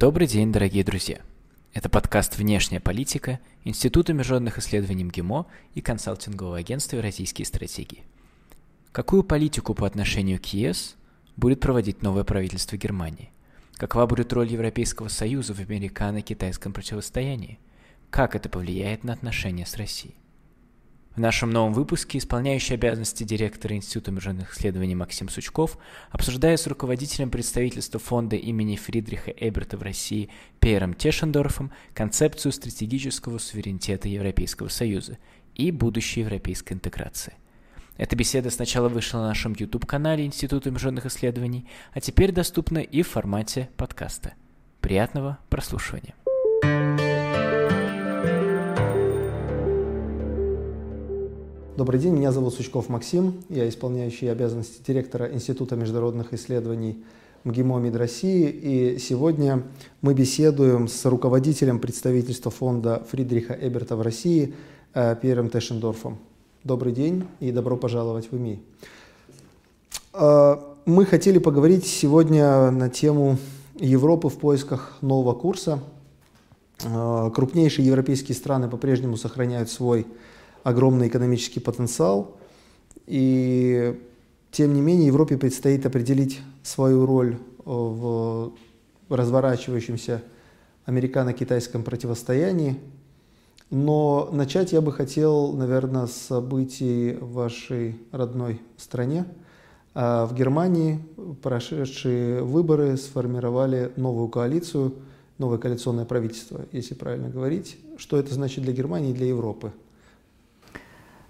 Добрый день, дорогие друзья! Это подкаст «Внешняя политика» Института международных исследований МГИМО и консалтингового агентства «Евразийские стратегии». Какую политику по отношению к ЕС будет проводить новое правительство Германии? Какова будет роль Европейского Союза в американо-китайском противостоянии? Как это повлияет на отношения с Россией? В нашем новом выпуске исполняющий обязанности директора Института международных исследований Максим Сучков обсуждает с руководителем представительства фонда имени Фридриха Эберта в России Пьером Тешендорфом концепцию стратегического суверенитета Европейского Союза и будущей европейской интеграции. Эта беседа сначала вышла на нашем YouTube-канале Института международных исследований, а теперь доступна и в формате подкаста. Приятного прослушивания. Добрый день, меня зовут Сучков Максим, я исполняющий обязанности директора Института международных исследований МГИМО МИД России, и сегодня мы беседуем с руководителем представительства фонда Фридриха Эберта в России э, Пьером Тешендорфом. Добрый день и добро пожаловать в ИМИ. Э, мы хотели поговорить сегодня на тему Европы в поисках нового курса. Э, крупнейшие европейские страны по-прежнему сохраняют свой огромный экономический потенциал. И тем не менее Европе предстоит определить свою роль э, в разворачивающемся американо-китайском противостоянии. Но начать я бы хотел, наверное, с событий в вашей родной стране. А в Германии прошедшие выборы сформировали новую коалицию, новое коалиционное правительство, если правильно говорить. Что это значит для Германии и для Европы?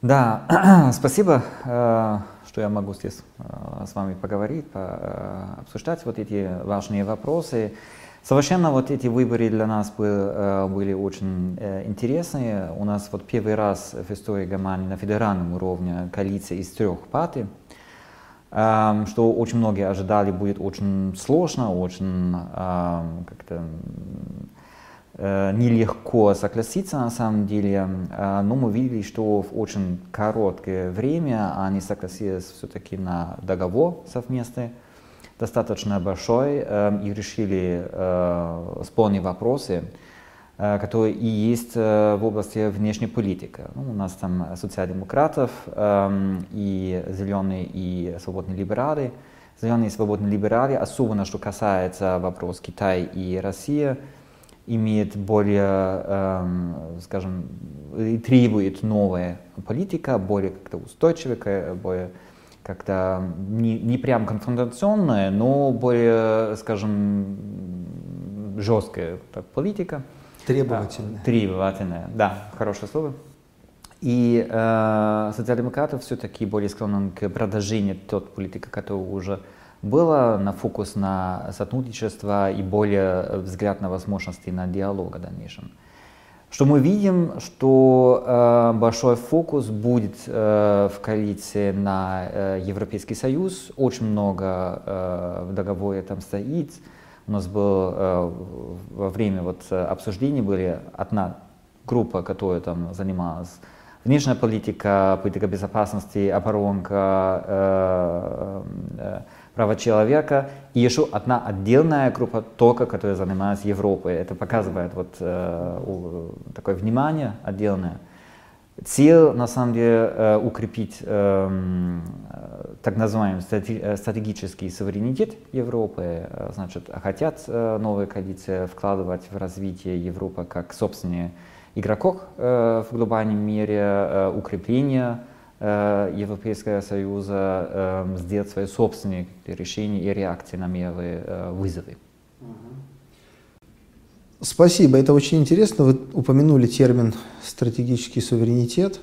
Да, спасибо, э, что я могу здесь э, с вами поговорить, э, обсуждать вот эти важные вопросы. Совершенно вот эти выборы для нас были очень интересные. У нас вот первый раз в истории Германии на федеральном уровне коалиция из трех партий, что очень многие ожидали будет очень сложно, очень как-то нелегко согласиться на самом деле, э, но мы видели, что в очень короткое время они согласились все-таки на договор совместный, достаточно большой, э, и решили спорные вопросы, которые и есть в области внешней политики. Ну, у нас там социал-демократов и зеленые и свободные либералы. Зеленые и свободные либералы, особенно что касается вопрос Китая и России, имеет более, эм, скажем, требует новая политика, более как-то устойчивая, более как-то не, не прям конфронтационная, но более, скажем, жесткая так, политика. Требовательная. А, требовательная, да, хорошее слово. И э, социал-демократы все-таки более склонны к продолжению тот политики, которая уже было на фокус на сотрудничество и более взгляд на возможности на диалог в дальнейшем. Что мы видим, что э, большой фокус будет э, в коалиции на э, Европейский Союз. Очень много э, в договоре там стоит. У нас был э, во время вот обсуждений были одна группа, которая там занималась внешняя политика, политика безопасности, оборонка, э, э, права человека, и еще одна отдельная группа только, которая занимается Европой. Это показывает вот э, такое внимание отдельное. Цель, на самом деле, э, укрепить э, так называемый э, стратегический суверенитет Европы. Э, значит, хотят новые коалиции вкладывать в развитие Европы как собственный игроков э, в глобальном мире, э, укрепление Европейского Союза э, сделать свои собственные решения и реакции на мировые э, вызовы. Спасибо, это очень интересно. Вы упомянули термин стратегический суверенитет.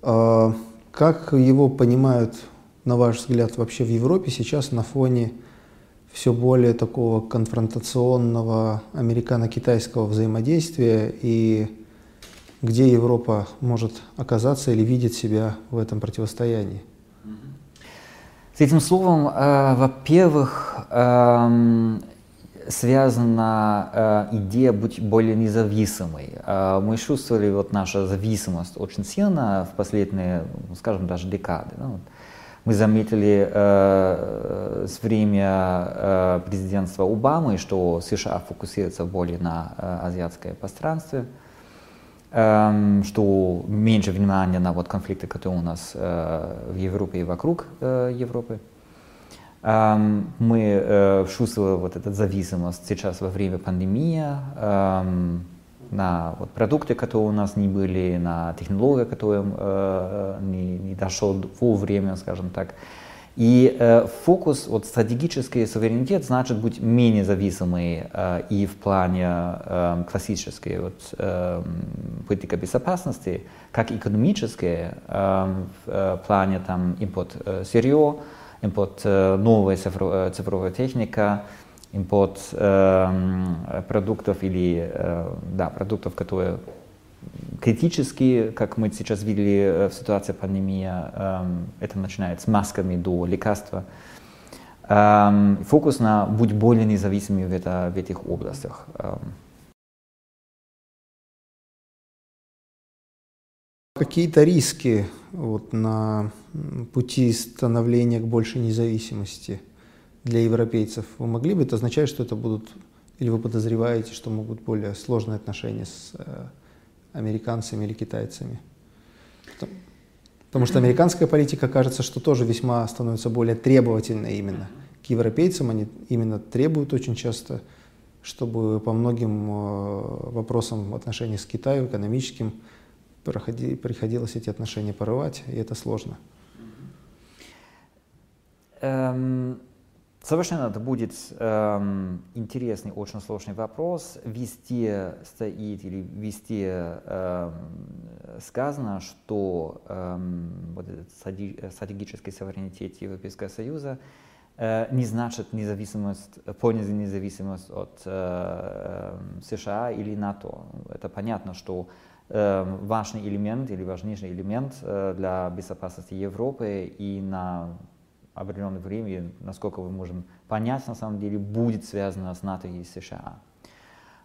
А, как его понимают, на ваш взгляд, вообще в Европе сейчас на фоне все более такого конфронтационного американо-китайского взаимодействия и где Европа может оказаться или видит себя в этом противостоянии? С этим словом, э, во-первых, э, связана э, идея быть более независимой. Э, мы чувствовали вот нашу зависимость очень сильно в последние, скажем, даже декады. Да? Мы заметили э, с время э, президентства Обамы, что США фокусируется более на э, азиатское пространстве, э, что меньше внимания на вот конфликты, которые у нас э, в Европе и вокруг э, Европы. Э, мы э, чувствуем вот эту зависимость сейчас во время пандемии. Э, на вот, продукты, которые у нас не были, на технологии, которые не, не дошел вовремя, скажем так. И э, фокус, вот стратегический суверенитет значит быть менее зависимый э, и в плане э, классической вот, э, политики безопасности, как экономической э, в э, плане там, импорт э, сырье, импорт э, новой цифровой, цифровой техника, импорт э, продуктов или э, да, продуктов, которые критические, как мы сейчас видели э, в ситуации пандемии, э, это начинается с масками до лекарства. Э, фокус на быть более независимыми в, это, в этих областях. Э. Какие-то риски вот, на пути становления к большей независимости – для европейцев, вы могли бы, это означает, что это будут, или вы подозреваете, что могут более сложные отношения с э, американцами или китайцами? Потому, что американская политика, кажется, что тоже весьма становится более требовательной именно к европейцам. Они именно требуют очень часто, чтобы по многим э, вопросам в отношениях с Китаем, экономическим, проходи, приходилось эти отношения порывать, и это сложно. Um... Совершенно это будет эм, интересный, очень сложный вопрос. Везде стоит или везде эм, сказано, что эм, вот этот стратегический суверенитет Европейского Союза э, не значит независимость, полная независимость от э, э, США или НАТО. Это понятно, что э, важный элемент или важнейший элемент э, для безопасности Европы и на определенное время, насколько мы можем понять, на самом деле, будет связано с НАТО и США.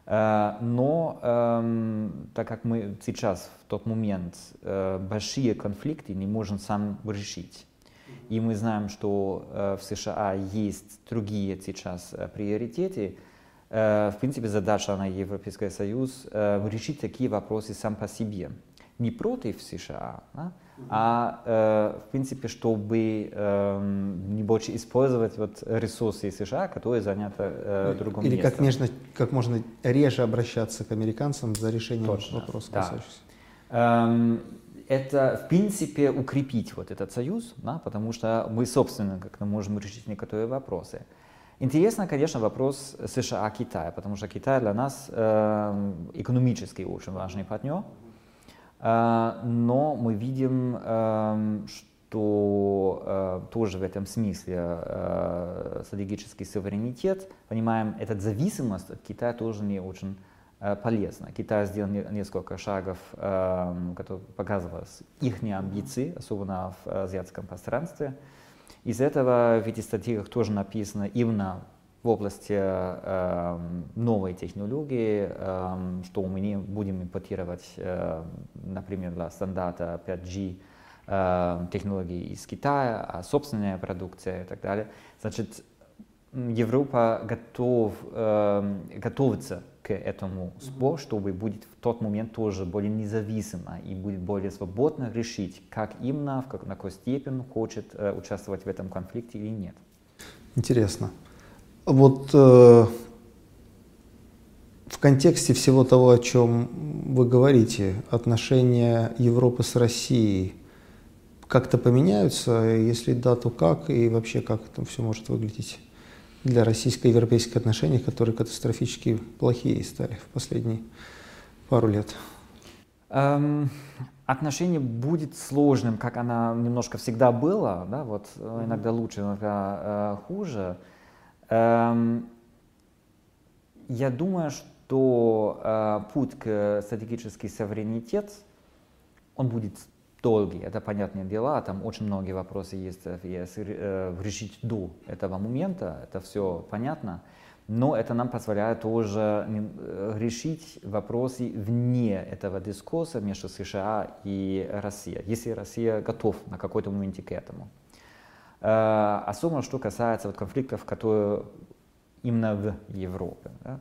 Э, но эм, так как мы сейчас, в тот момент, э, большие конфликты не можем сам решить, и мы знаем, что э, в США есть другие сейчас приоритеты, в принципе, задача на Европейский Союз решить такие вопросы сам по себе. Не против США, да? А э, в принципе, чтобы э, не больше использовать вот ресурсы США, которые заняты э, другом Или как, нежно, как можно реже обращаться к американцам за решением Точно, вопросов, да. касающихся. Эм, это, в принципе, укрепить вот этот союз, да, потому что мы, собственно, как-то можем решить некоторые вопросы. Интересно, конечно, вопрос США-Китая, потому что Китай для нас э, экономически очень важный партнер. А, но мы видим, эм, что э, тоже в этом смысле э, стратегический суверенитет, понимаем, эта зависимость от Китая тоже не очень э, полезна. Китай сделал несколько шагов, эм, которые показывают их амбиции, особенно в азиатском пространстве. Из этого в этих статьях тоже написано именно в области э, новой технологии, э, что мы не будем импортировать, э, например, для стандарта 5G э, технологии из Китая, а собственная продукция и так далее. Значит, Европа готов, э, готовится к этому спору, чтобы будет в тот момент тоже более независимо и будет более свободно решить, как именно, в какой, на какой степени хочет э, участвовать в этом конфликте или нет. Интересно. Вот э, в контексте всего того, о чем вы говорите, отношения Европы с Россией как-то поменяются? Если да, то как? И вообще, как это все может выглядеть для российско-европейских отношений, которые катастрофически плохие стали в последние пару лет? Эм, отношение будет сложным, как она немножко всегда была, да, вот иногда лучше, иногда э, хуже. Эм, я думаю, что э, путь к стратегический суверенитет, он будет долгий, это понятные дела, там очень многие вопросы есть, есть э, решить до этого момента, это все понятно, но это нам позволяет тоже э, решить вопросы вне этого дискурса между США и Россией, если Россия готов на какой-то моменте к этому. Э, особенно что касается вот конфликтов, которые именно в Европе. Да?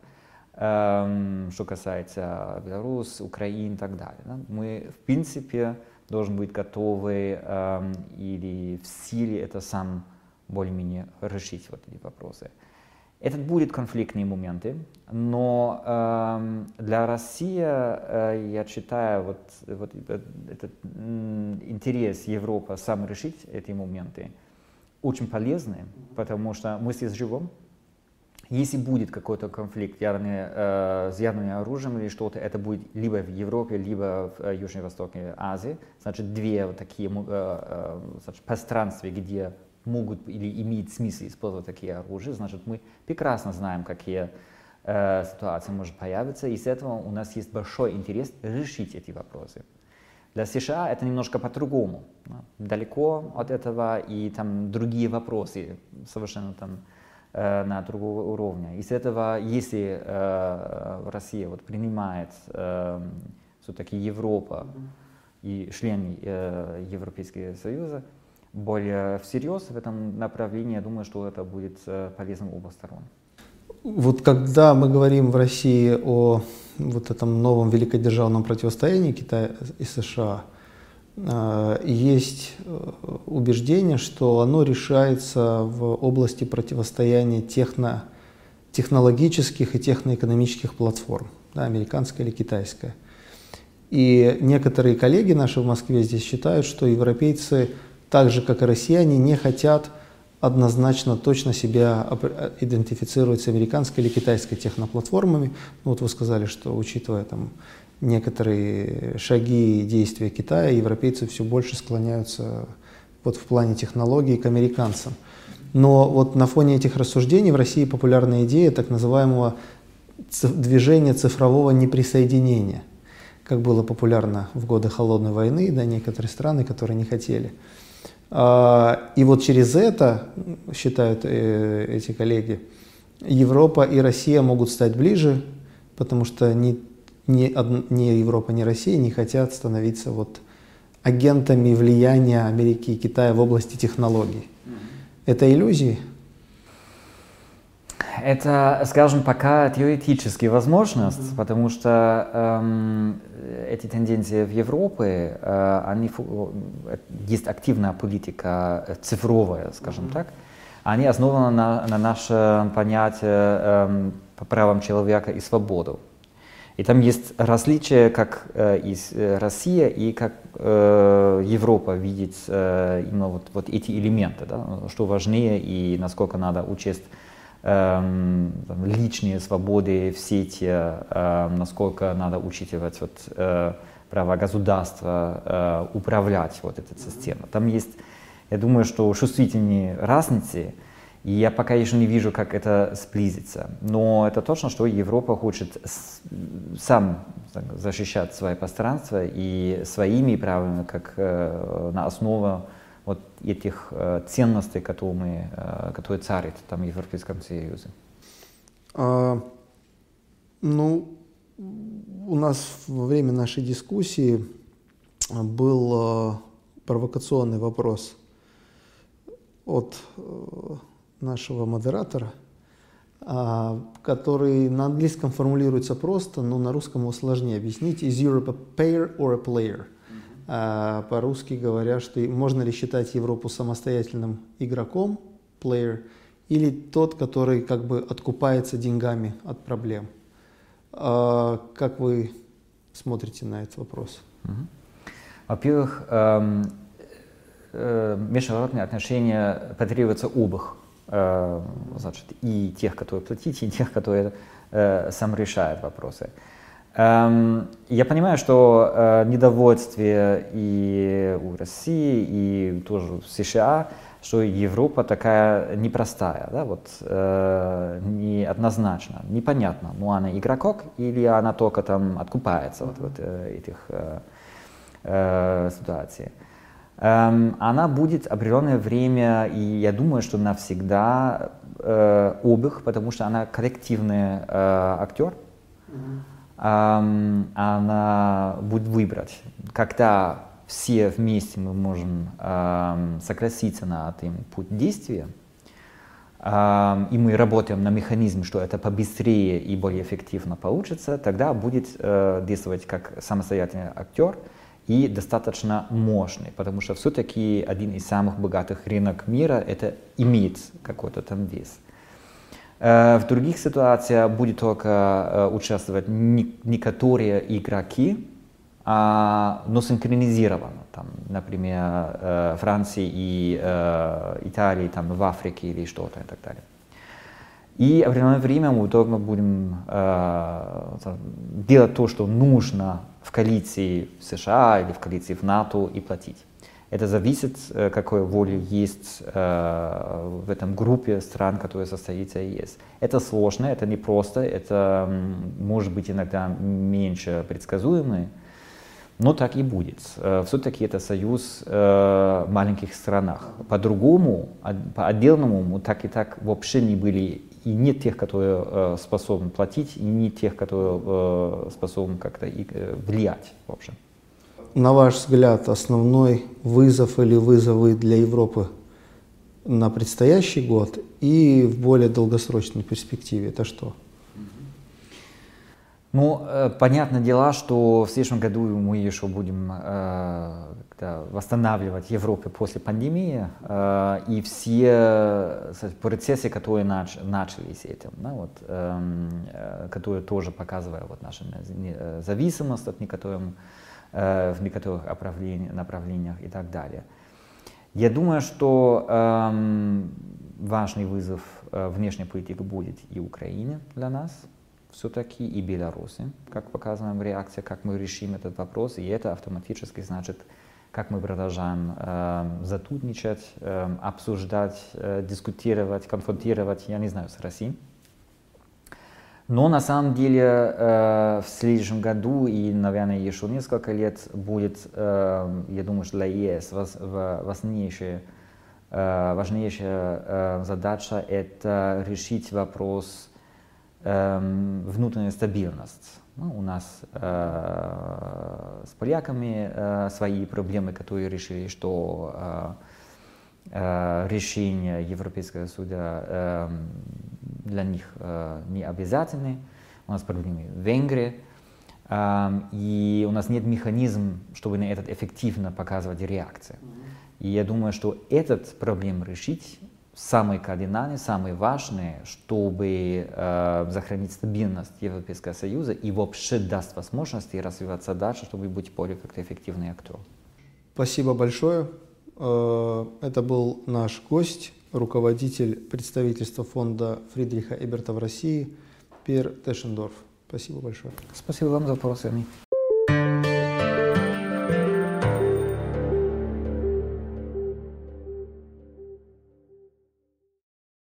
Эм, что касается Беларуси, Украины и так далее. Да? Мы, в принципе, должны быть готовы эм, или в силе это сам более-менее решить вот эти вопросы. Это будет конфликтные моменты, но э, для России, э, я считаю, вот, вот этот интерес Европы сам решить эти моменты очень полезный, потому что мы здесь живем. Если будет какой-то конфликт ядерный, э, с ядерным оружием или что-то, это будет либо в Европе, либо в э, Южной Восточной Азии. Значит, две вот такие э, э, значит, пространства, где могут или имеет смысл использовать такие оружия, значит, мы прекрасно знаем, какие э, ситуации может появиться, и с этого у нас есть большой интерес решить эти вопросы. Для США это немножко по-другому, да? далеко от этого, и там другие вопросы совершенно там э, на другого уровня. Из этого, если э, Россия вот принимает э, все-таки Европа и члены э, Европейского Союза, более всерьез в этом направлении, я думаю, что это будет э, полезным обоих сторон. Вот когда мы говорим в России о вот этом новом великодержавном противостоянии Китая и США, э, есть э, убеждение, что оно решается в области противостояния техно, технологических и техноэкономических платформ, да, американская или китайская. И некоторые коллеги наши в Москве здесь считают, что европейцы так же, как и россияне, не хотят однозначно точно себя идентифицировать с американской или китайской техноплатформами. Ну, вот вы сказали, что учитывая там некоторые шаги и действия Китая, европейцы все больше склоняются вот в плане технологий к американцам. Но вот на фоне этих рассуждений в России популярна идея так называемого движения цифрового неприсоединения, как было популярно в годы Холодной войны, да, некоторые страны, которые не хотели. А, и вот через это, считают э, эти коллеги, Европа и Россия могут стать ближе, потому что ни, ни, ни Европа, ни Россия не хотят становиться вот агентами влияния Америки и Китая в области технологий. Это иллюзии? Это, скажем, пока теоретически возможность, mm-hmm. потому что эм, эти тенденции в Европе, э, они, э, есть активная политика э, цифровая, скажем mm-hmm. так, они основаны на, на нашем понятии э, по правам человека и свободу. И там есть различия, как э, из э, Россия и как э, Европа видит э, именно вот, вот эти элементы, да, что важнее и насколько надо учесть Эм, личные свободы в сети, эм, насколько надо учитывать вот, э, право государства э, управлять вот этой системой. Там есть, я думаю, что чувствительные разницы, и я пока еще не вижу, как это сблизится. Но это точно, что Европа хочет сам защищать свое пространство и своими правами, как э, на основе вот этих э, ценностей, которые, мы, э, которые царят там, в Европейском Союзе? А, ну, у нас во время нашей дискуссии был э, провокационный вопрос от э, нашего модератора, э, который на английском формулируется просто, но на русском его сложнее объяснить. Is Europe a pair or a player? А по-русски говоря, что можно ли считать Европу самостоятельным игроком, player, или тот, который как бы откупается деньгами от проблем. А как вы смотрите на этот вопрос? Во-первых, эм, э, международные отношения потребуются обоих. Э, значит, и тех, которые платить, и тех, которые э, сам решают вопросы. Я понимаю, что э, недовольствие и у России, и тоже в США, что Европа такая непростая, да, вот, э, неоднозначно, непонятно, ну она игрокок или она только там откупается вот, вот э, этих э, э, ситуаций. Эм, она будет определенное время, и я думаю, что навсегда э, обых, потому что она коллективный э, актер. Mm-hmm она будет выбрать, когда все вместе мы можем согласиться на этом путь действия, и мы работаем на механизме, что это побыстрее и более эффективно получится, тогда будет э, действовать как самостоятельный актер и достаточно мощный, потому что все-таки один из самых богатых рынок мира это имеет какой-то там вес. Э, в других ситуациях будет только э, участвовать некоторые игроки, а, но синхронизировано. Там, например, э, Франции и Италии там, в Африке или что-то и так далее. И в определенное время мы только будем делать то, что нужно в коалиции в США или в коалиции в НАТО и платить. Это зависит, э, какой воля есть э, в этом группе стран, которые состоит ЕС. Это сложно, это непросто, это может быть иногда меньше предсказуемый, но так и будет. Э, Все-таки это союз маленьких странах. По-другому, по отдельному так и так вообще не были и нет тех, которые способны платить, и нет тех, которые способны как-то влиять вообще на ваш взгляд, основной вызов или вызовы для Европы на предстоящий год и в более долгосрочной перспективе? Это что? Ну, э, понятное дело, что в следующем году мы еще будем э, восстанавливать Европу после пандемии, э, и все процессы, которые нач, начались этим, да, вот, эм, которые тоже показывают вот, нашу зависимость от некоторых в некоторых направлениях и так далее. Я думаю, что эм, важный вызов э, внешней политики будет и Украине для нас, все-таки и Беларуси, как показываем реакция, как мы решим этот вопрос, и это автоматически значит, как мы продолжаем э, сотрудничать, э, обсуждать, э, дискутировать, конфронтировать, я не знаю, с Россией. Но на самом деле э, в следующем году и, наверное, еще несколько лет будет, э, я думаю, что для ЕС важнейшая, э, важнейшая задача – это решить вопрос внутренней стабильности. Ну, у нас э, с поляками э, свои проблемы, которые решили, что э, решение Европейского суда э, для них э, не обязательны. У нас проблемы в Венгрии. И у нас нет механизма, чтобы на этот эффективно показывать реакцию. И я думаю, что этот проблем решить самый кардинальный, самый важный, чтобы сохранить стабильность Европейского Союза и вообще даст возможности развиваться дальше, чтобы быть более как-то эффективный актер. Спасибо большое. Э, это был наш гость, руководитель представительства фонда Фридриха Эберта в России Пер Тешендорф. Спасибо большое. Спасибо вам за вопросы.